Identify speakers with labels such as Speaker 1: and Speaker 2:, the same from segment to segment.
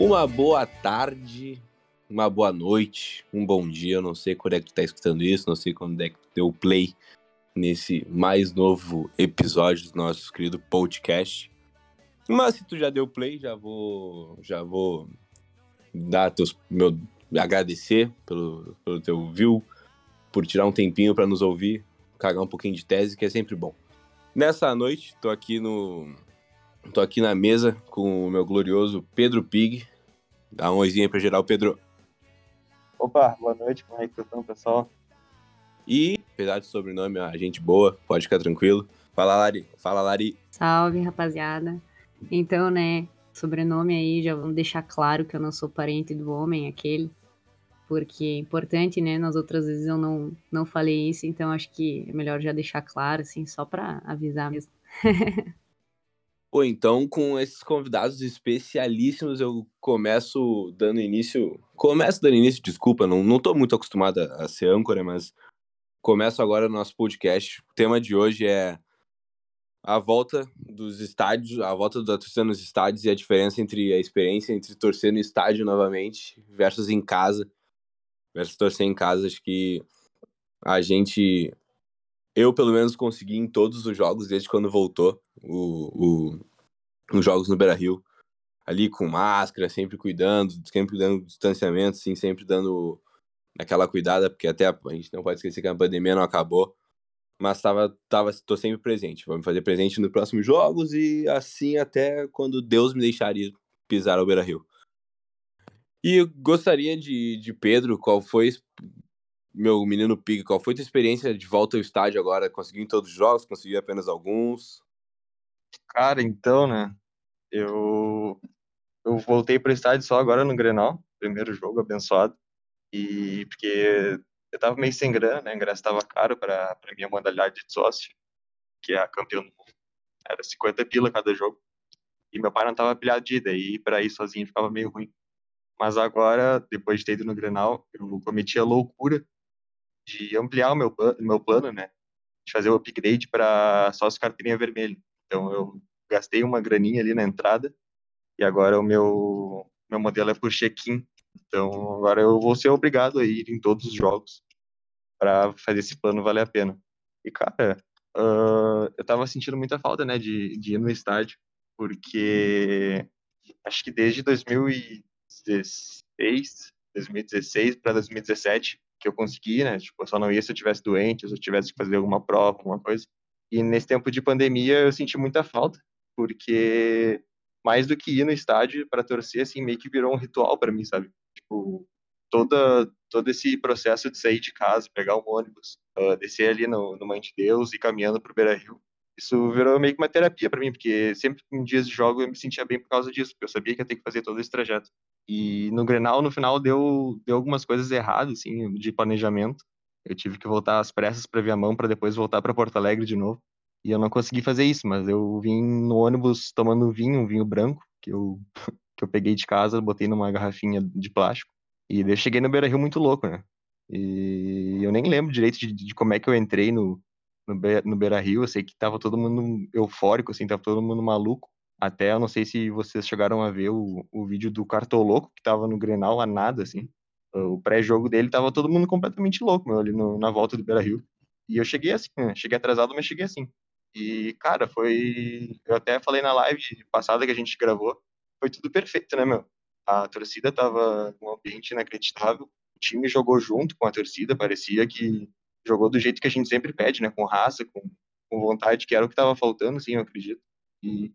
Speaker 1: Uma boa tarde, uma boa noite, um bom dia. Eu não sei quando é que tu tá escutando isso, não sei quando é que tu deu play nesse mais novo episódio do nosso querido podcast. Mas se tu já deu play, já vou, já vou dar teus, meu agradecer pelo, pelo teu view, por tirar um tempinho para nos ouvir, cagar um pouquinho de tese, que é sempre bom. Nessa noite, tô aqui no tô aqui na mesa com o meu glorioso Pedro Pig. Dá um oizinho aí pra geral, Pedro.
Speaker 2: Opa, boa noite, como é que vocês estão, pessoal?
Speaker 1: E, apesar de sobrenome, a gente boa, pode ficar tranquilo. Fala, Lari. Fala, Lari.
Speaker 3: Salve, rapaziada. Então, né, sobrenome aí, já vamos deixar claro que eu não sou parente do homem, aquele. Porque é importante, né? Nas outras vezes eu não, não falei isso, então acho que é melhor já deixar claro, assim, só pra avisar mesmo.
Speaker 1: Pô, então com esses convidados especialíssimos eu começo dando início. Começo dando início, desculpa, não, não tô muito acostumado a, a ser âncora, mas começo agora o nosso podcast. O tema de hoje é a volta dos estádios, a volta da torcida nos estádios e a diferença entre a experiência entre torcer no estádio novamente versus em casa, versus torcer em casa. Acho que a gente eu, pelo menos, consegui em todos os jogos, desde quando voltou o, o, os jogos no Beira Rio. Ali com máscara, sempre cuidando, sempre dando distanciamento, assim, sempre dando aquela cuidada, porque até a, a gente não pode esquecer que a pandemia não acabou. Mas tava, tava, tô sempre presente. Vou me fazer presente nos próximos jogos e assim até quando Deus me deixaria pisar ao Beira Rio. E gostaria de, de Pedro, qual foi meu menino Pig, qual foi a tua experiência de volta ao estádio agora? Conseguiu em todos os jogos? Conseguiu apenas alguns?
Speaker 2: Cara, então, né? Eu eu voltei para o estádio só agora no Grenal, primeiro jogo abençoado. E porque eu tava meio sem grana, né? O ingresso tava caro para minha modalidade de sócio, que é a campeão do mundo. Era 50 pila cada jogo. E meu pai não tava pilhado de ida, e para ir sozinho ficava meio ruim. Mas agora, depois de ter ido no Grenal, eu cometi a loucura de ampliar o meu, meu plano, né? De fazer o upgrade para sócio carteirinha vermelha. Então eu gastei uma graninha ali na entrada e agora o meu meu modelo é por check-in. Então agora eu vou ser obrigado a ir em todos os jogos para fazer esse plano valer a pena. E cara, uh, eu tava sentindo muita falta, né, de, de ir no estádio, porque acho que desde 2016, 2016 para 2017 que eu consegui, né? Tipo, eu só não ia se eu tivesse doente, se eu tivesse que fazer alguma prova, alguma coisa. E nesse tempo de pandemia eu senti muita falta, porque mais do que ir no estádio para torcer, assim, meio que virou um ritual para mim, sabe? Tipo, toda todo esse processo de sair de casa, pegar um ônibus, uh, descer ali no, no Mãe de Deus e caminhando pro Beira-Rio, isso virou meio que uma terapia para mim, porque sempre em dias de jogo eu me sentia bem por causa disso, porque eu sabia que ia ter que fazer todo esse trajeto. E no Grenal, no final, deu, deu algumas coisas erradas, assim, de planejamento. Eu tive que voltar às pressas para ver a mão, para depois voltar para Porto Alegre de novo. E eu não consegui fazer isso, mas eu vim no ônibus tomando vinho, um vinho branco, que eu, que eu peguei de casa, botei numa garrafinha de plástico. E eu cheguei no Beira Rio muito louco, né? E eu nem lembro direito de, de como é que eu entrei no, no, Be no Beira Rio. Eu sei que tava todo mundo eufórico, assim, tava todo mundo maluco. Até, eu não sei se vocês chegaram a ver o, o vídeo do Cartoloco, que tava no Grenal a nada, assim. O pré-jogo dele tava todo mundo completamente louco, meu, ali no, na volta do Beira-Rio. E eu cheguei assim, né? Cheguei atrasado, mas cheguei assim. E, cara, foi... Eu até falei na live passada que a gente gravou, foi tudo perfeito, né, meu? A torcida tava num ambiente inacreditável, o time jogou junto com a torcida, parecia que jogou do jeito que a gente sempre pede, né? Com raça, com, com vontade, que era o que tava faltando, assim, eu acredito. E,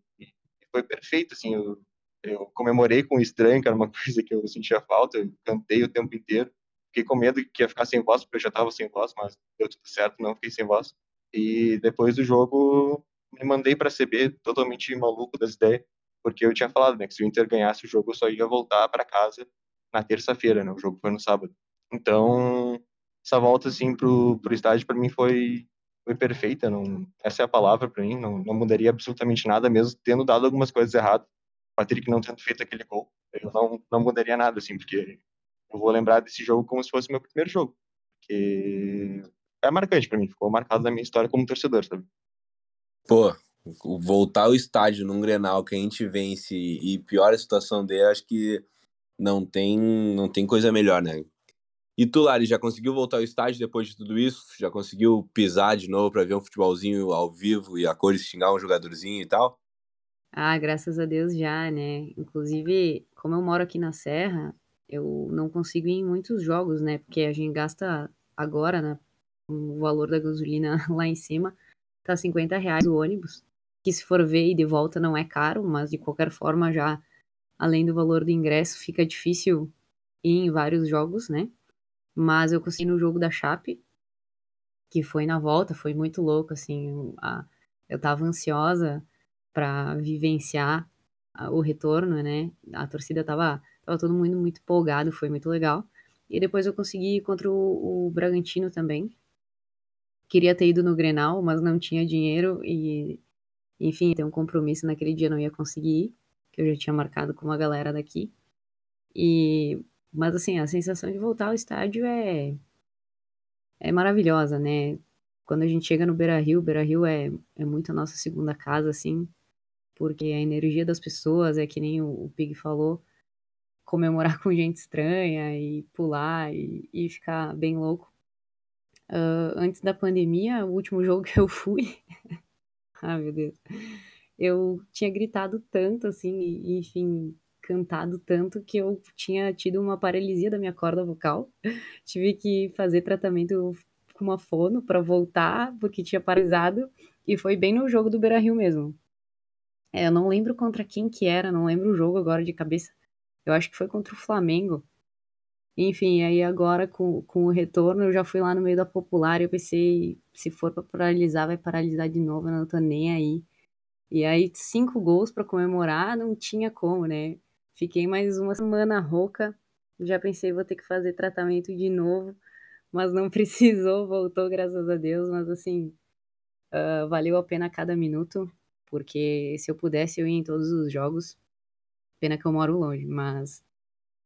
Speaker 2: foi perfeito, assim, eu, eu comemorei com o estranho, que era uma coisa que eu sentia falta, eu cantei o tempo inteiro, fiquei com medo que ia ficar sem voz, porque eu já estava sem voz, mas deu tudo certo, não fiquei sem voz. E depois do jogo, me mandei para CB totalmente maluco das ideias, porque eu tinha falado, né, que se o Inter ganhasse o jogo, eu só ia voltar para casa na terça-feira, né, o jogo foi no sábado. Então, essa volta, assim, pro, pro estádio, para mim foi foi perfeita, não, essa é a palavra para mim, não, não mudaria absolutamente nada, mesmo tendo dado algumas coisas erradas. Patrick não tendo feito aquele gol, eu não, não mudaria nada, assim, porque eu vou lembrar desse jogo como se fosse meu primeiro jogo, que é marcante para mim, ficou marcado na minha história como torcedor, sabe?
Speaker 1: Pô, voltar ao estádio num Grenal que a gente vence e pior a situação dele, acho que não tem, não tem coisa melhor, né? E tu, Lari, já conseguiu voltar ao estádio depois de tudo isso? Já conseguiu pisar de novo para ver um futebolzinho ao vivo e a cores xingar um jogadorzinho e tal?
Speaker 3: Ah, graças a Deus já, né? Inclusive, como eu moro aqui na Serra, eu não consigo ir em muitos jogos, né? Porque a gente gasta agora, né? O valor da gasolina lá em cima tá 50 reais o ônibus. Que se for ver e de volta não é caro, mas de qualquer forma já, além do valor do ingresso, fica difícil ir em vários jogos, né? Mas eu consegui no jogo da Chape, que foi na volta, foi muito louco, assim. A, eu tava ansiosa para vivenciar o retorno, né? A torcida tava, tava todo mundo muito empolgado, foi muito legal. E depois eu consegui ir contra o, o Bragantino também. Queria ter ido no Grenal, mas não tinha dinheiro e, enfim, tem um compromisso naquele dia, não ia conseguir ir, que eu já tinha marcado com uma galera daqui. E, mas assim, a sensação de voltar ao estádio é é maravilhosa, né? Quando a gente chega no Beira Rio, Beira Rio é, é muito a nossa segunda casa, assim porque a energia das pessoas é que nem o, o Pig falou, comemorar com gente estranha e pular e, e ficar bem louco. Uh, antes da pandemia, o último jogo que eu fui, ah meu Deus, eu tinha gritado tanto assim, e, enfim, cantado tanto que eu tinha tido uma paralisia da minha corda vocal. Tive que fazer tratamento com uma fono para voltar, porque tinha paralisado, e foi bem no jogo do Beira Rio mesmo. É, eu não lembro contra quem que era, não lembro o jogo agora de cabeça. Eu acho que foi contra o Flamengo. Enfim, aí agora com, com o retorno eu já fui lá no meio da popular e eu pensei, se for pra paralisar, vai paralisar de novo, eu não tô nem aí. E aí, cinco gols para comemorar, não tinha como, né? Fiquei mais uma semana rouca, já pensei, vou ter que fazer tratamento de novo, mas não precisou, voltou, graças a Deus, mas assim, uh, valeu a pena cada minuto porque se eu pudesse eu ia em todos os jogos. Pena que eu moro longe, mas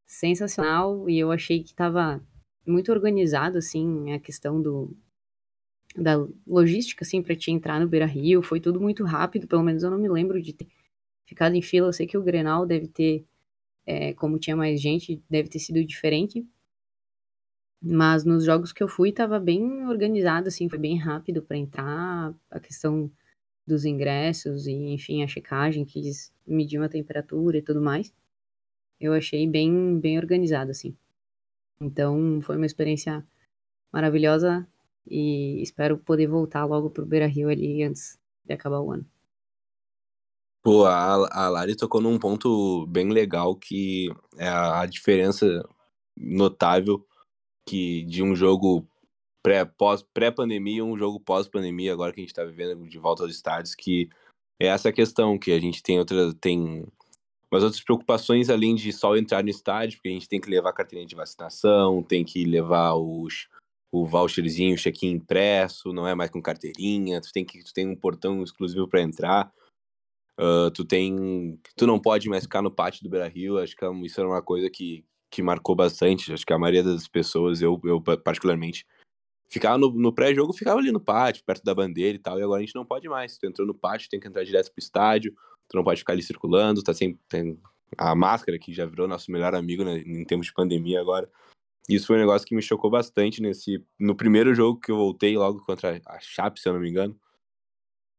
Speaker 3: sensacional e eu achei que estava muito organizado assim a questão do da logística assim para te entrar no Beira-Rio, foi tudo muito rápido, pelo menos eu não me lembro de ter ficado em fila. Eu sei que o Grenal deve ter é, como tinha mais gente, deve ter sido diferente. Mas nos jogos que eu fui estava bem organizado assim, foi bem rápido para entrar, a questão dos ingressos e, enfim, a checagem eles mediam a temperatura e tudo mais. Eu achei bem, bem organizado, assim. Então, foi uma experiência maravilhosa e espero poder voltar logo pro Beira Rio ali antes de acabar o ano.
Speaker 1: Pô, a, a Lari tocou num ponto bem legal que é a, a diferença notável que de um jogo pré, pós, pré-pandemia um jogo pós-pandemia, agora que a gente está vivendo de volta aos estádios, que é essa questão, que a gente tem outra, tem umas outras preocupações além de só entrar no estádio, porque a gente tem que levar a carteirinha de vacinação, tem que levar os, o voucherzinho, o check-in impresso, não é mais com carteirinha, tu tem que tu tem um portão exclusivo para entrar. Uh, tu tem tu não pode mais ficar no pátio do Beira Rio acho que é isso era uma coisa que, que marcou bastante acho que a maioria das pessoas eu, eu particularmente ficava no, no pré-jogo, ficava ali no pátio, perto da bandeira e tal, e agora a gente não pode mais. Tu entrou no pátio, tem que entrar direto pro estádio, tu não pode ficar ali circulando, tá sempre. Tem a máscara, que já virou nosso melhor amigo né, em tempos de pandemia agora. Isso foi um negócio que me chocou bastante nesse. No primeiro jogo que eu voltei, logo contra a Chape, se eu não me engano.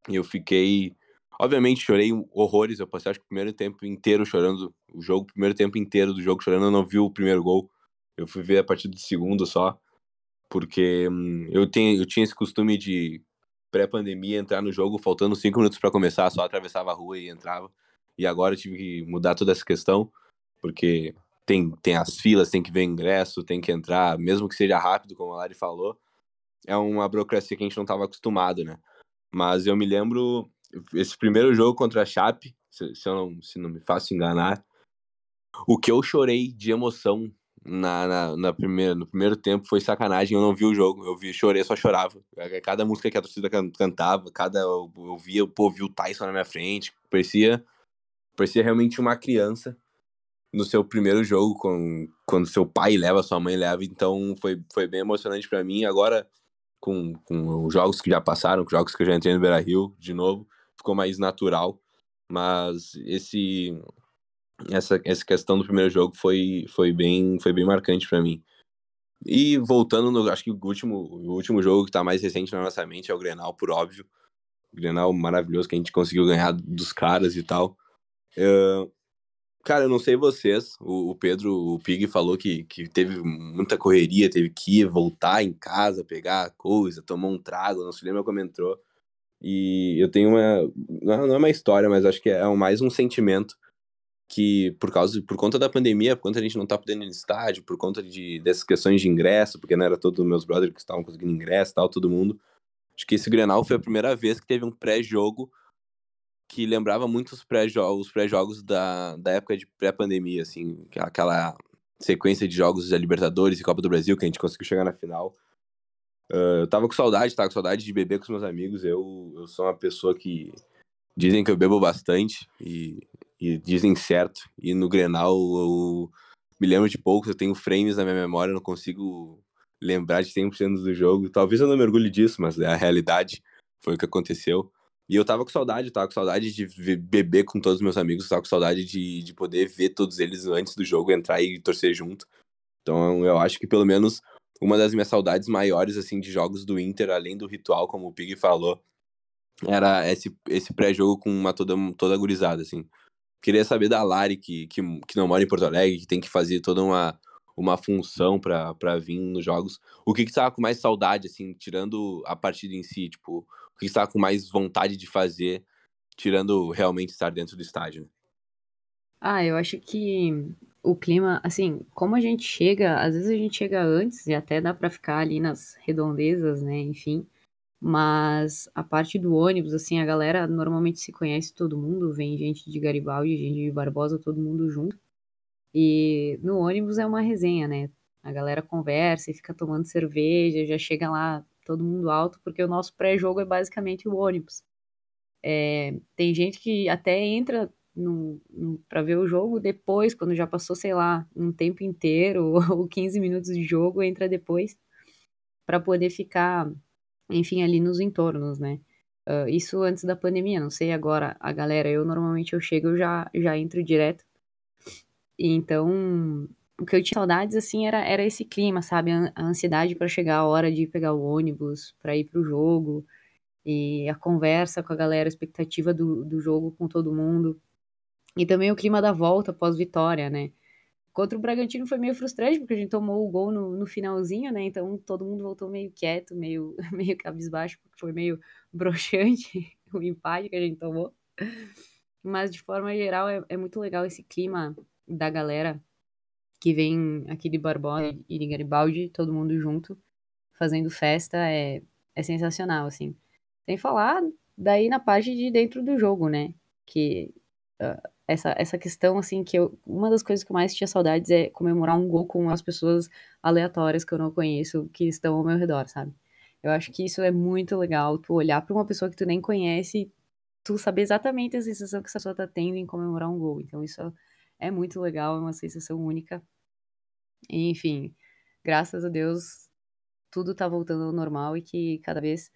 Speaker 1: Eu fiquei. Obviamente chorei horrores. Eu passei acho que o primeiro tempo inteiro chorando. O jogo, o primeiro tempo inteiro do jogo chorando. Eu não vi o primeiro gol. Eu fui ver a partir do segundo só porque hum, eu, tenho, eu tinha esse costume de pré-pandemia entrar no jogo faltando cinco minutos para começar, só atravessava a rua e entrava. E agora eu tive que mudar toda essa questão, porque tem, tem as filas, tem que ver ingresso, tem que entrar, mesmo que seja rápido, como a Lari falou. É uma burocracia que a gente não estava acostumado, né? Mas eu me lembro, esse primeiro jogo contra a Chape, se, se, eu não, se não me faço enganar, o que eu chorei de emoção na, na, na, primeira, no primeiro tempo foi sacanagem, eu não vi o jogo, eu vi, chorei, só chorava. Cada música que a torcida cantava, cada eu, eu via, pô, vi o Tyson na minha frente, parecia, parecia realmente uma criança no seu primeiro jogo, com, quando seu pai leva, sua mãe leva, então foi, foi bem emocionante para mim. Agora, com, com os jogos que já passaram, com os jogos que eu já entrei no Beira Rio de novo, ficou mais natural, mas esse essa, essa questão do primeiro jogo foi, foi, bem, foi bem marcante para mim. E voltando, no, acho que o último, o último jogo que tá mais recente na nossa mente é o Grenal, por óbvio. O Grenal maravilhoso que a gente conseguiu ganhar dos caras e tal. Uh, cara, eu não sei vocês, o, o, Pedro, o Pig falou que, que teve muita correria, teve que ir, voltar em casa, pegar coisa, tomar um trago, não se lembra como entrou. E eu tenho uma. Não é uma história, mas acho que é mais um sentimento que por causa por conta da pandemia, por conta a gente não tá podendo ir no estádio, por conta de dessas questões de ingresso, porque não era todos meus brothers que estavam conseguindo ingresso, tal, todo mundo. Acho que esse Grenal foi a primeira vez que teve um pré-jogo que lembrava muito os pré-jogos, pré-jogos da, da época de pré-pandemia, assim, aquela sequência de jogos da Libertadores e Copa do Brasil que a gente conseguiu chegar na final. Uh, eu tava com saudade, tava com saudade de beber com os meus amigos. Eu, eu sou uma pessoa que dizem que eu bebo bastante e e dizem certo. E no Grenal eu me lembro de poucos, eu tenho frames na minha memória, não consigo lembrar de 100% do jogo. Talvez eu não mergulhe disso, mas é a realidade, foi o que aconteceu. E eu tava com saudade, tava com saudade de beber com todos os meus amigos, tava com saudade de, de poder ver todos eles antes do jogo, entrar e torcer junto. Então eu acho que pelo menos uma das minhas saudades maiores, assim, de jogos do Inter, além do ritual, como o Pig falou, era esse, esse pré-jogo com uma toda, toda gurizada, assim. Queria saber da Lari, que, que, que não mora em Porto Alegre, que tem que fazer toda uma, uma função para vir nos jogos. O que que tava com mais saudade, assim, tirando a partida em si? Tipo, o que que tava com mais vontade de fazer, tirando realmente estar dentro do estádio? Né?
Speaker 3: Ah, eu acho que o clima, assim, como a gente chega, às vezes a gente chega antes e até dá para ficar ali nas redondezas, né, enfim. Mas a parte do ônibus, assim, a galera normalmente se conhece todo mundo, vem gente de Garibaldi, gente de Barbosa, todo mundo junto. E no ônibus é uma resenha, né? A galera conversa e fica tomando cerveja, já chega lá todo mundo alto, porque o nosso pré-jogo é basicamente o ônibus. É, tem gente que até entra para ver o jogo depois, quando já passou, sei lá, um tempo inteiro ou 15 minutos de jogo, entra depois para poder ficar enfim, ali nos entornos, né? Uh, isso antes da pandemia, não sei agora a galera, eu normalmente eu chego, eu já, já entro direto. Então, o que eu tinha saudades, assim, era, era esse clima, sabe? A, a ansiedade para chegar a hora de pegar o ônibus, para ir pro jogo, e a conversa com a galera, a expectativa do, do jogo com todo mundo. E também o clima da volta pós-vitória, né? Contra o Bragantino foi meio frustrante, porque a gente tomou o gol no, no finalzinho, né? Então todo mundo voltou meio quieto, meio, meio cabisbaixo, porque foi meio broxante o empate que a gente tomou. Mas de forma geral é, é muito legal esse clima da galera que vem aqui de Barbosa e de Garibaldi, todo mundo junto, fazendo festa, é, é sensacional, assim. Sem falar daí na parte de dentro do jogo, né? Que uh, essa, essa questão, assim, que eu, uma das coisas que eu mais tinha saudades é comemorar um gol com as pessoas aleatórias que eu não conheço, que estão ao meu redor, sabe? Eu acho que isso é muito legal, tu olhar para uma pessoa que tu nem conhece, tu saber exatamente a sensação que essa pessoa tá tendo em comemorar um gol. Então isso é muito legal, é uma sensação única. Enfim, graças a Deus, tudo tá voltando ao normal e que cada vez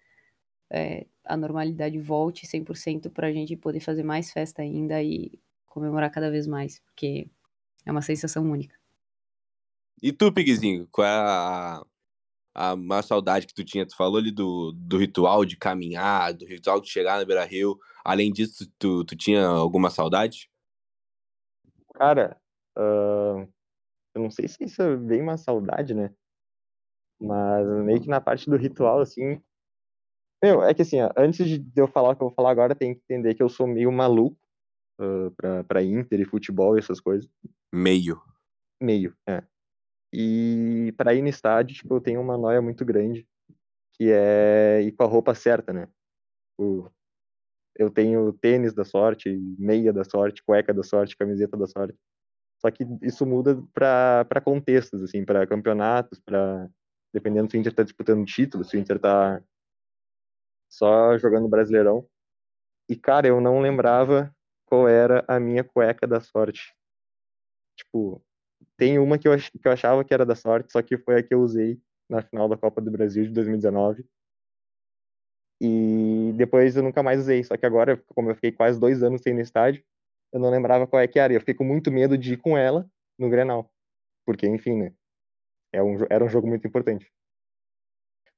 Speaker 3: é, a normalidade volte 100% pra gente poder fazer mais festa ainda e comemorar cada vez mais, porque é uma sensação única.
Speaker 1: E tu, Pigzinho, qual é a, a maior saudade que tu tinha? Tu falou ali do, do ritual de caminhar, do ritual de chegar na Beira Rio. Além disso, tu, tu tinha alguma saudade?
Speaker 2: Cara, uh, eu não sei se isso é bem uma saudade, né? Mas meio que na parte do ritual, assim. Meu, é que assim, ó, antes de eu falar o que eu vou falar agora, tem que entender que eu sou meio maluco uh, para Inter e futebol e essas coisas.
Speaker 1: Meio.
Speaker 2: Meio, é. E para ir no estádio, tipo, eu tenho uma noia muito grande, que é ir com a roupa certa, né? O, eu tenho tênis da sorte, meia da sorte, cueca da sorte, camiseta da sorte. Só que isso muda para contextos, assim, para campeonatos, para dependendo se o Inter está disputando título, se o Inter está só jogando Brasileirão. E cara, eu não lembrava qual era a minha cueca da sorte. Tipo, tem uma que eu, que eu achava que era da sorte, só que foi a que eu usei na final da Copa do Brasil de 2019. E depois eu nunca mais usei. Só que agora, como eu fiquei quase dois anos sem ir no estádio, eu não lembrava qual é que era. E eu fiquei com muito medo de ir com ela no Grenal. Porque, enfim, né? É um, era um jogo muito importante.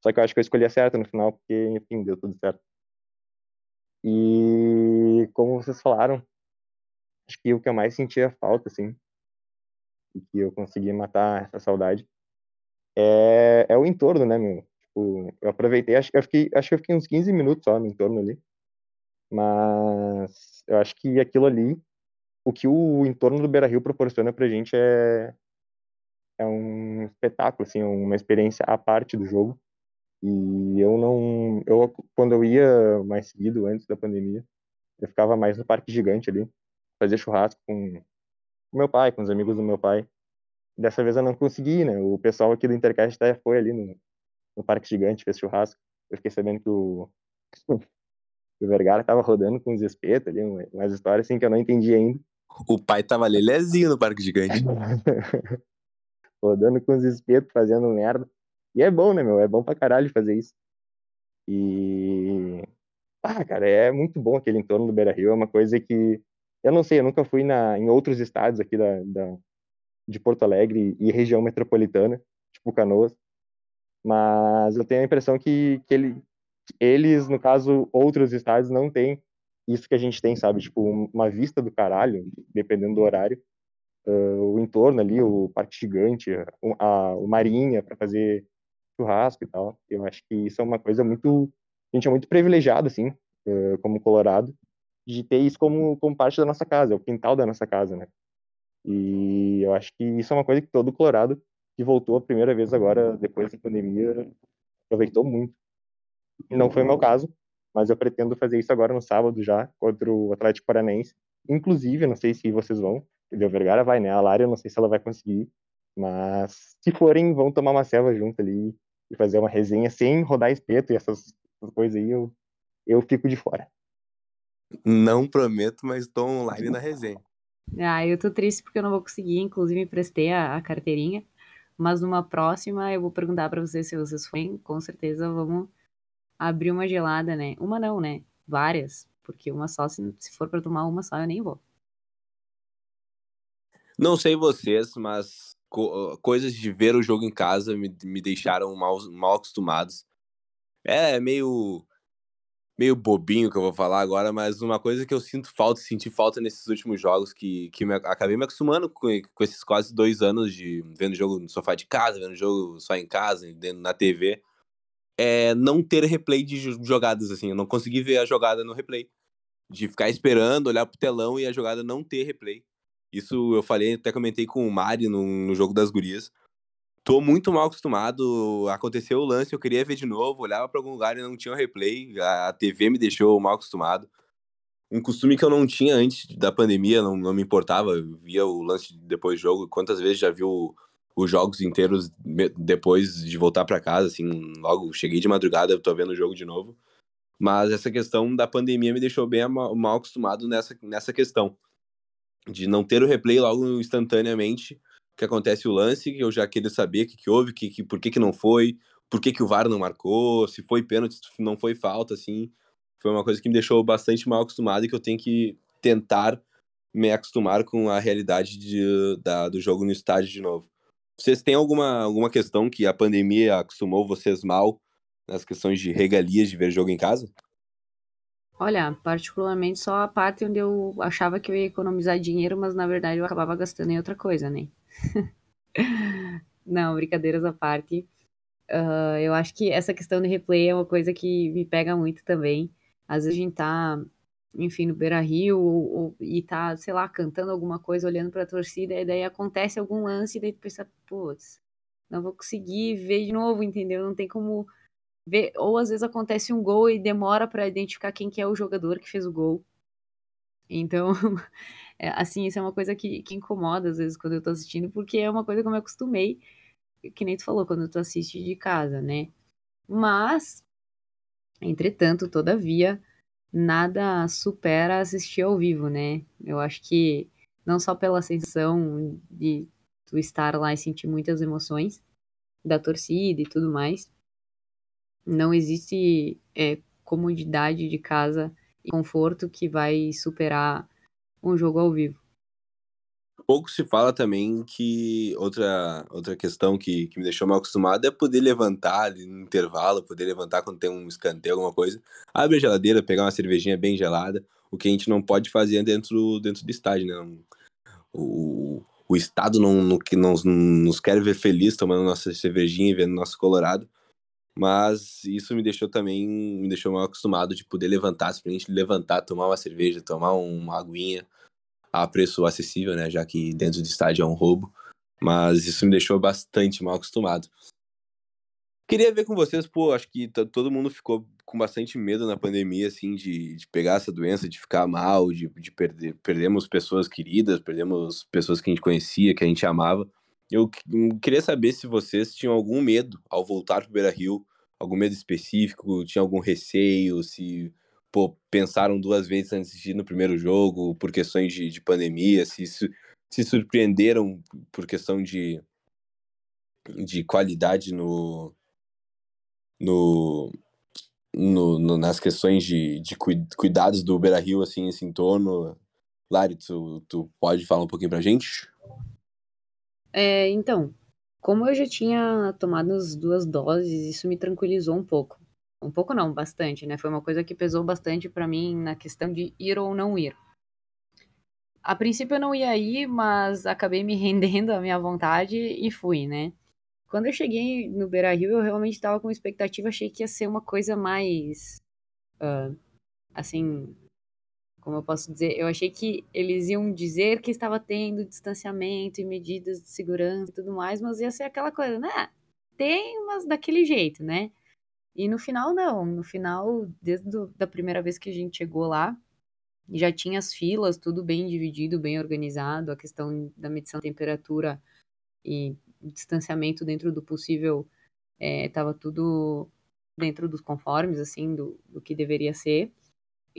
Speaker 2: Só que eu acho que eu escolhi a certa no final, porque, enfim, deu tudo certo. E como vocês falaram, acho que o que eu mais sentia falta, assim, e que eu consegui matar essa saudade, é, é o entorno, né, meu? Tipo, eu aproveitei, acho, eu fiquei, acho que eu fiquei uns 15 minutos só no entorno ali, mas eu acho que aquilo ali, o que o entorno do Beira-Rio proporciona pra gente é, é um espetáculo, assim, uma experiência à parte do jogo, e eu não, eu quando eu ia mais seguido antes da pandemia, eu ficava mais no Parque Gigante ali, fazia churrasco com o meu pai, com os amigos do meu pai. Dessa vez eu não consegui, né? O pessoal aqui do Intercast até foi ali no, no Parque Gigante, fez churrasco. Eu fiquei sabendo que o, o Vergara tava rodando com os espetos ali, umas histórias assim que eu não entendi ainda.
Speaker 1: O pai tava lelezinho no Parque Gigante.
Speaker 2: rodando com os espetos, fazendo merda. E é bom, né, meu? É bom pra caralho fazer isso. E. Ah, cara, é muito bom aquele entorno do Beira Rio. É uma coisa que. Eu não sei, eu nunca fui na, em outros estados aqui da, da, de Porto Alegre e região metropolitana, tipo Canoas. Mas eu tenho a impressão que, que ele, eles, no caso, outros estados, não têm isso que a gente tem, sabe? Tipo, uma vista do caralho, dependendo do horário. Uh, o entorno ali, o Parque Gigante, a, a o Marinha, para fazer churrasco e tal. Eu acho que isso é uma coisa muito. A gente é muito privilegiado, assim, uh, como Colorado, de ter isso como, como parte da nossa casa, é o quintal da nossa casa, né? E eu acho que isso é uma coisa que todo Colorado que voltou a primeira vez agora, depois da pandemia, aproveitou muito. Não foi o meu caso, mas eu pretendo fazer isso agora no sábado já, contra o Atlético Paranaense. Inclusive, não sei se vocês vão, o Vergara vai, né? A Lara, eu não sei se ela vai conseguir, mas se forem, vão tomar uma selva junto ali e fazer uma resenha sem rodar espeto e essas, essas coisas aí, eu, eu fico de fora.
Speaker 1: Não prometo, mas tô online na resenha.
Speaker 3: Ah, eu tô triste porque eu não vou conseguir, inclusive emprestei a, a carteirinha, mas numa próxima eu vou perguntar para vocês se vocês forem, com certeza vamos abrir uma gelada, né? Uma não, né? Várias, porque uma só, se, se for para tomar uma só, eu nem vou.
Speaker 1: Não sei vocês, mas co coisas de ver o jogo em casa me, me deixaram mal, mal acostumados. É meio meio bobinho que eu vou falar agora, mas uma coisa que eu sinto falta, senti falta nesses últimos jogos, que, que me, acabei me acostumando com, com esses quase dois anos de vendo jogo no sofá de casa, vendo jogo só em casa, na TV, é não ter replay de jogadas, assim, eu não consegui ver a jogada no replay. De ficar esperando, olhar pro telão e a jogada não ter replay. Isso eu falei, até comentei com o Mari no, no jogo das gurias. Tô muito mal acostumado. Aconteceu o lance, eu queria ver de novo, olhava para algum lugar e não tinha replay. A TV me deixou mal acostumado. Um costume que eu não tinha antes da pandemia, não, não me importava. Eu via o lance depois do jogo. Quantas vezes já viu os jogos inteiros depois de voltar para casa, assim, logo cheguei de madrugada, tô vendo o jogo de novo. Mas essa questão da pandemia me deixou bem mal acostumado nessa, nessa questão de não ter o replay logo instantaneamente que acontece o lance, que eu já queria saber o que, que houve, que, que, por que, que não foi, por que, que o VAR não marcou, se foi pênalti, se não foi falta, assim. Foi uma coisa que me deixou bastante mal acostumado e que eu tenho que tentar me acostumar com a realidade de, da, do jogo no estádio de novo. Vocês têm alguma, alguma questão que a pandemia acostumou vocês mal nas questões de regalias de ver jogo em casa?
Speaker 3: Olha, particularmente só a parte onde eu achava que eu ia economizar dinheiro, mas na verdade eu acabava gastando em outra coisa, né? Não, brincadeiras à parte. Uh, eu acho que essa questão de replay é uma coisa que me pega muito também. Às vezes a gente tá, enfim, no Beira Rio ou, ou, e tá, sei lá, cantando alguma coisa, olhando pra torcida, e daí acontece algum lance, e daí tu pensa, putz, não vou conseguir ver de novo, entendeu? Não tem como Ou às vezes acontece um gol e demora para identificar quem que é o jogador que fez o gol. Então, é, assim, isso é uma coisa que, que incomoda às vezes quando eu tô assistindo, porque é uma coisa que eu me acostumei, que nem tu falou, quando tu assiste de casa, né? Mas, entretanto, todavia, nada supera assistir ao vivo, né? Eu acho que não só pela sensação de tu estar lá e sentir muitas emoções da torcida e tudo mais, não existe é, comodidade de casa conforto que vai superar um jogo ao vivo.
Speaker 1: Pouco se fala também que outra, outra questão que, que me deixou mal acostumado é poder levantar ali no intervalo, poder levantar quando tem um escanteio, alguma coisa. Abre a geladeira, pegar uma cervejinha bem gelada, o que a gente não pode fazer dentro, dentro do estádio, né? O, o Estado não, não, não, nos quer ver feliz tomando nossa cervejinha e vendo nosso Colorado. Mas isso me deixou também, me deixou mal acostumado de poder levantar, simplesmente levantar, tomar uma cerveja, tomar uma aguinha a preço acessível, né? Já que dentro do estádio é um roubo. Mas isso me deixou bastante mal acostumado. Queria ver com vocês, pô, acho que todo mundo ficou com bastante medo na pandemia, assim, de, de pegar essa doença, de ficar mal, de, de perder. Perdemos pessoas queridas, perdemos pessoas que a gente conhecia, que a gente amava. Eu queria saber se vocês tinham algum medo ao voltar pro Beira Rio, algum medo específico, tinha algum receio, se pô, pensaram duas vezes antes de ir no primeiro jogo por questões de, de pandemia, se, se surpreenderam por questão de, de qualidade no, no, no, no, nas questões de, de cuidados do Beira Rio, assim, esse entorno. Lari, tu, tu pode falar um pouquinho pra gente?
Speaker 3: É, então, como eu já tinha tomado as duas doses, isso me tranquilizou um pouco. Um pouco não, bastante, né? Foi uma coisa que pesou bastante para mim na questão de ir ou não ir. A princípio eu não ia ir, mas acabei me rendendo à minha vontade e fui, né? Quando eu cheguei no Beira Rio, eu realmente estava com expectativa, achei que ia ser uma coisa mais. Uh, assim. Como eu posso dizer? Eu achei que eles iam dizer que estava tendo distanciamento e medidas de segurança e tudo mais, mas ia ser aquela coisa, né? Tem, mas daquele jeito, né? E no final, não. No final, desde a da primeira vez que a gente chegou lá, já tinha as filas, tudo bem dividido, bem organizado, a questão da medição de temperatura e distanciamento dentro do possível estava é, tudo dentro dos conformes, assim, do, do que deveria ser.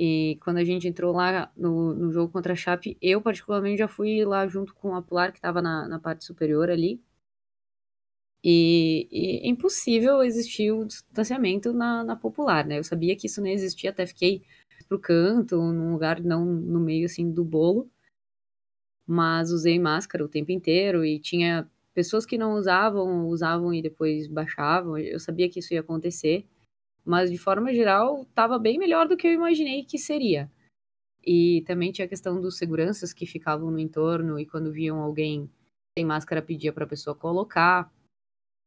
Speaker 3: E quando a gente entrou lá no, no jogo contra a Chape, eu particularmente já fui lá junto com a Polar, que estava na, na parte superior ali. E, e, é impossível existir o distanciamento na, na popular, né? Eu sabia que isso não existia, até fiquei pro canto, num lugar não no meio, assim, do bolo. Mas usei máscara o tempo inteiro e tinha pessoas que não usavam, usavam e depois baixavam. Eu sabia que isso ia acontecer. Mas, de forma geral, estava bem melhor do que eu imaginei que seria. E também tinha a questão dos seguranças que ficavam no entorno e quando viam alguém sem máscara pedia para a pessoa colocar.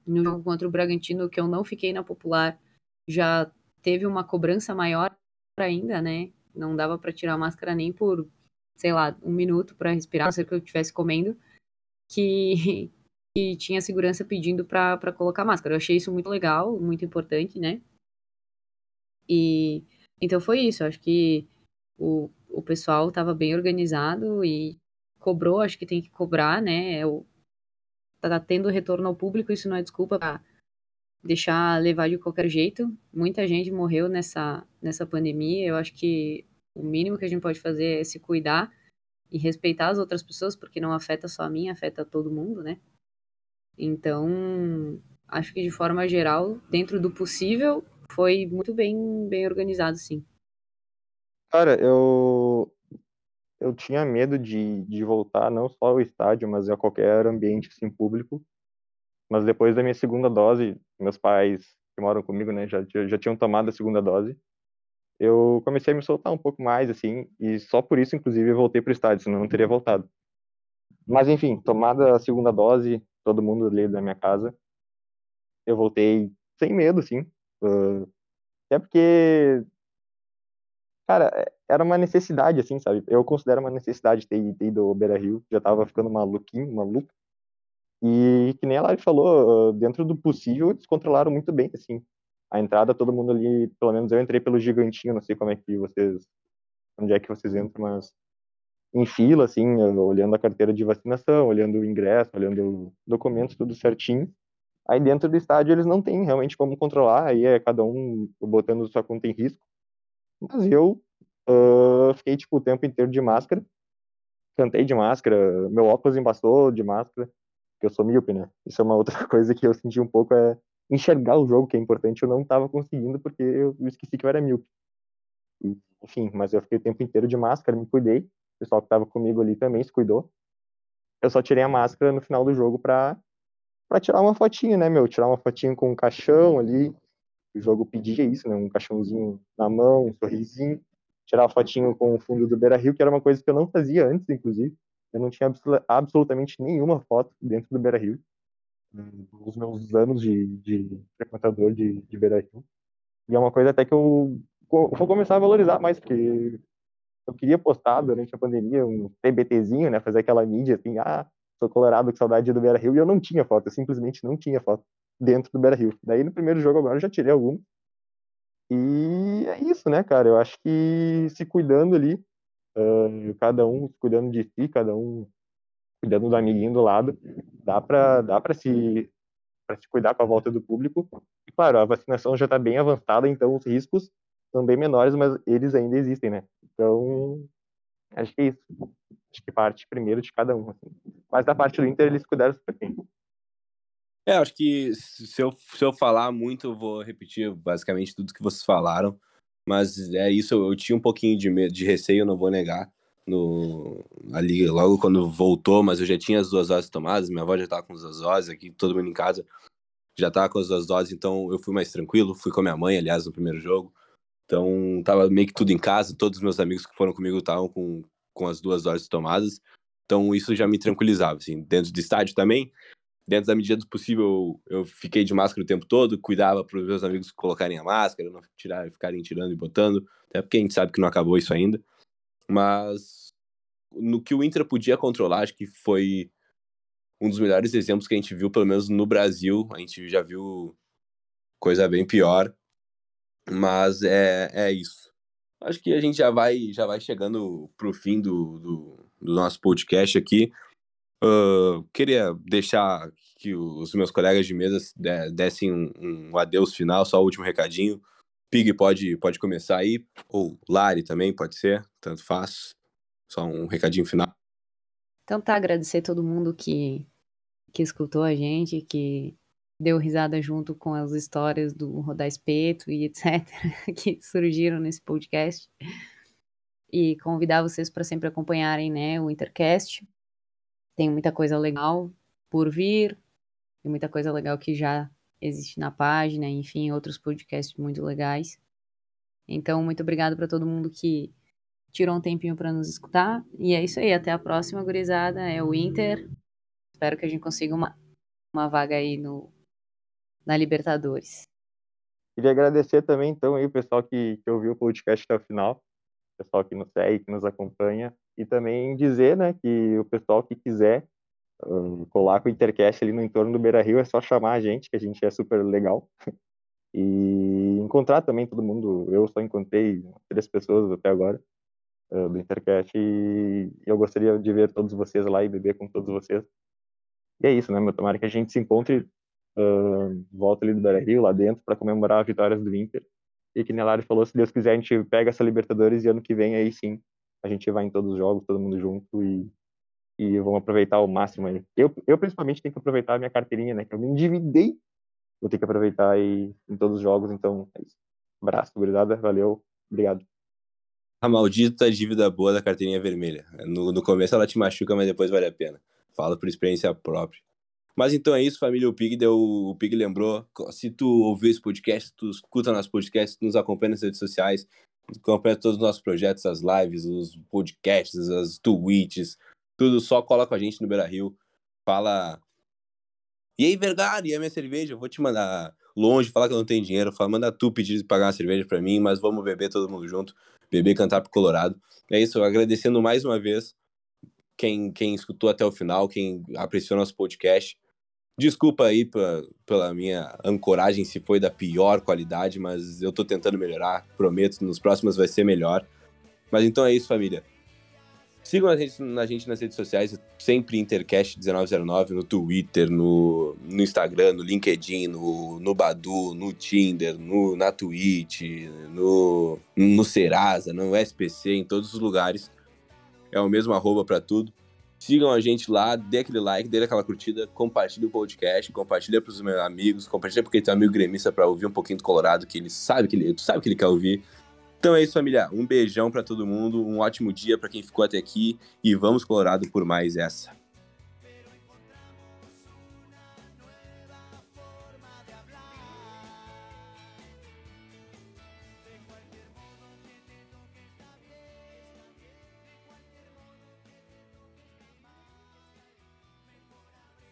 Speaker 3: No jogo contra o Bragantino, que eu não fiquei na popular, já teve uma cobrança maior ainda, né? Não dava para tirar a máscara nem por, sei lá, um minuto para respirar, a ser que eu estivesse comendo, que, que tinha segurança pedindo para colocar máscara. Eu achei isso muito legal, muito importante, né? E então foi isso. Acho que o, o pessoal estava bem organizado e cobrou, acho que tem que cobrar, né? É o, tá tendo retorno ao público, isso não é desculpa pra deixar levar de qualquer jeito. Muita gente morreu nessa, nessa pandemia. Eu acho que o mínimo que a gente pode fazer é se cuidar e respeitar as outras pessoas, porque não afeta só a mim, afeta todo mundo, né? Então, acho que de forma geral, dentro do possível, foi muito bem, bem organizado, sim.
Speaker 2: Cara, eu eu tinha medo de, de voltar não só ao estádio, mas a qualquer ambiente assim, público. Mas depois da minha segunda dose, meus pais que moram comigo, né, já, já tinham tomado a segunda dose. Eu comecei a me soltar um pouco mais, assim, e só por isso, inclusive, eu voltei para o estádio, senão eu não teria voltado. Mas, enfim, tomada a segunda dose, todo mundo ali da minha casa, eu voltei sem medo, assim. Até porque Cara, é, era uma necessidade, assim, sabe? Eu considero uma necessidade ter, ter ido ao Beira Rio. Já tava ficando maluquinho, maluco. E que nem a Lari falou, ah, dentro do possível, eles controlaram muito bem, assim. A entrada, todo mundo ali, pelo menos eu entrei pelo gigantinho, não sei como é que vocês. Onde é que vocês entram, mas. Em fila, assim, olhando a carteira de vacinação, olhando o ingresso, olhando documentos, tudo certinho. Aí dentro do estádio eles não têm realmente como controlar, aí é cada um botando sua conta em risco. Mas eu uh, fiquei, tipo, o tempo inteiro de máscara. Cantei de máscara, meu óculos embaçou de máscara, porque eu sou míope, né? Isso é uma outra coisa que eu senti um pouco, é enxergar o jogo, que é importante. Eu não estava conseguindo, porque eu esqueci que eu era míope. Enfim, mas eu fiquei o tempo inteiro de máscara, me cuidei. pessoal que estava comigo ali também se cuidou. Eu só tirei a máscara no final do jogo para para tirar uma fotinha, né, meu? Tirar uma fotinha com um caixão ali. O jogo pedia isso, né? Um caixãozinho na mão, um sorrisinho. Tirar uma fotinho com o fundo do Beira Rio, que era uma coisa que eu não fazia antes, inclusive. Eu não tinha absolutamente nenhuma foto dentro do Beira Rio. Nos meus anos de, de frequentador de, de Beira Rio. E é uma coisa até que eu vou começar a valorizar mais, porque eu queria postar durante a pandemia um TBTzinho, né? Fazer aquela mídia assim, ah, sou colorado com saudade do Beira Rio, e eu não tinha foto, eu simplesmente não tinha foto dentro do Beira Rio. Daí no primeiro jogo agora eu já tirei alguma. E é isso, né, cara? Eu acho que se cuidando ali, uh, cada um cuidando de si, cada um cuidando do amiguinho do lado, dá para dá se para se cuidar com a volta do público. E claro, a vacinação já está bem avançada, então os riscos são bem menores, mas eles ainda existem, né? Então, acho que é isso. Acho que parte primeiro de cada um. Assim. Mas da parte do Inter, eles cuidaram super bem.
Speaker 1: É, acho que se eu, se eu falar muito, eu vou repetir basicamente tudo que vocês falaram. Mas é isso, eu, tinha um pouquinho de medo, de receio, não vou negar. No, ali, logo quando voltou, mas eu já tinha as duas doses tomadas, minha avó já estava com as duas doses aqui, todo mundo em casa já estava com as duas doses, então eu fui mais tranquilo, fui com a minha mãe, aliás, no primeiro jogo. Então, tava meio que tudo em casa, todos os meus amigos que foram comigo estavam com, com as duas doses tomadas. Então, isso já me tranquilizava, assim. Dentro do estádio também, dentro da medida do possível, eu fiquei de máscara o tempo todo, cuidava para os meus amigos colocarem a máscara, não tirar, ficarem tirando e botando, até porque a gente sabe que não acabou isso ainda. Mas no que o Inter podia controlar, acho que foi um dos melhores exemplos que a gente viu, pelo menos no Brasil. A gente já viu coisa bem pior. Mas é, é isso. Acho que a gente já vai, já vai chegando pro fim do, do, do nosso podcast aqui. Uh, queria deixar que os meus colegas de mesa dessem um, um adeus final, só o último recadinho. Pig pode, pode começar aí, ou Lari também pode ser, tanto faz. Só um recadinho final.
Speaker 3: Então tá, agradecer todo mundo que, que escutou a gente, que deu risada junto com as histórias do Rodar Espeto e etc., que surgiram nesse podcast. E convidar vocês para sempre acompanharem né, o Intercast. Tem muita coisa legal por vir, tem muita coisa legal que já existe na página, enfim, outros podcasts muito legais. Então, muito obrigado para todo mundo que tirou um tempinho para nos escutar. E é isso aí, até a próxima, gurizada. É o Inter. Espero que a gente consiga uma, uma vaga aí no, na Libertadores.
Speaker 2: Queria agradecer também, então, aí, o pessoal que, que ouviu o podcast até o final, o pessoal que nos segue, que nos acompanha, e também dizer, né, que o pessoal que quiser um, colar com o Intercast ali no entorno do Beira Rio é só chamar a gente, que a gente é super legal. e encontrar também todo mundo. Eu só encontrei três pessoas até agora uh, do Intercast e eu gostaria de ver todos vocês lá e beber com todos vocês. E é isso, né, meu? Tomara que a gente se encontre uh, volta ali do Beira Rio, lá dentro, para comemorar as vitórias do Inter. E que Nelari falou, se Deus quiser, a gente pega essa Libertadores e ano que vem, aí sim, a gente vai em todos os jogos, todo mundo junto e, e vamos aproveitar o máximo aí. Eu, eu principalmente tenho que aproveitar a minha carteirinha, né, que eu me endividei, vou ter que aproveitar aí em todos os jogos, então é isso. Abraço, gurizada, valeu, obrigado.
Speaker 1: A maldita dívida boa da carteirinha vermelha. No, no começo ela te machuca, mas depois vale a pena. Falo por experiência própria. Mas então é isso, família. O Pig deu, o Pig lembrou. Se tu ouviu esse podcast, tu escuta nosso podcast, nos acompanha nas redes sociais, acompanha todos os nossos projetos, as lives, os podcasts, as tweets, tudo só cola com a gente no Beira Rio. Fala. E aí, Vergara, e a minha cerveja? Eu vou te mandar longe, falar que eu não tenho dinheiro, fala, manda tu pedir de pagar uma cerveja para mim, mas vamos beber todo mundo junto, beber cantar pro Colorado. É isso, agradecendo mais uma vez quem, quem escutou até o final, quem apreciou nosso podcast. Desculpa aí pra, pela minha ancoragem se foi da pior qualidade, mas eu tô tentando melhorar, prometo, nos próximos vai ser melhor. Mas então é isso, família. Sigam a gente, a gente nas redes sociais, sempre Intercast1909, no Twitter, no, no Instagram, no LinkedIn, no, no Badu, no Tinder, no, na Twitch, no, no Serasa, no SPC, em todos os lugares. É o mesmo arroba para tudo. Sigam a gente lá, dê aquele like, dê aquela curtida, compartilhe o podcast, compartilha para os meus amigos, compartilha porque tem um amigo gremista para ouvir um pouquinho do Colorado, que ele sabe que ele, tu sabe que ele quer ouvir. Então é isso, família. Um beijão para todo mundo, um ótimo dia para quem ficou até aqui e vamos Colorado por mais essa.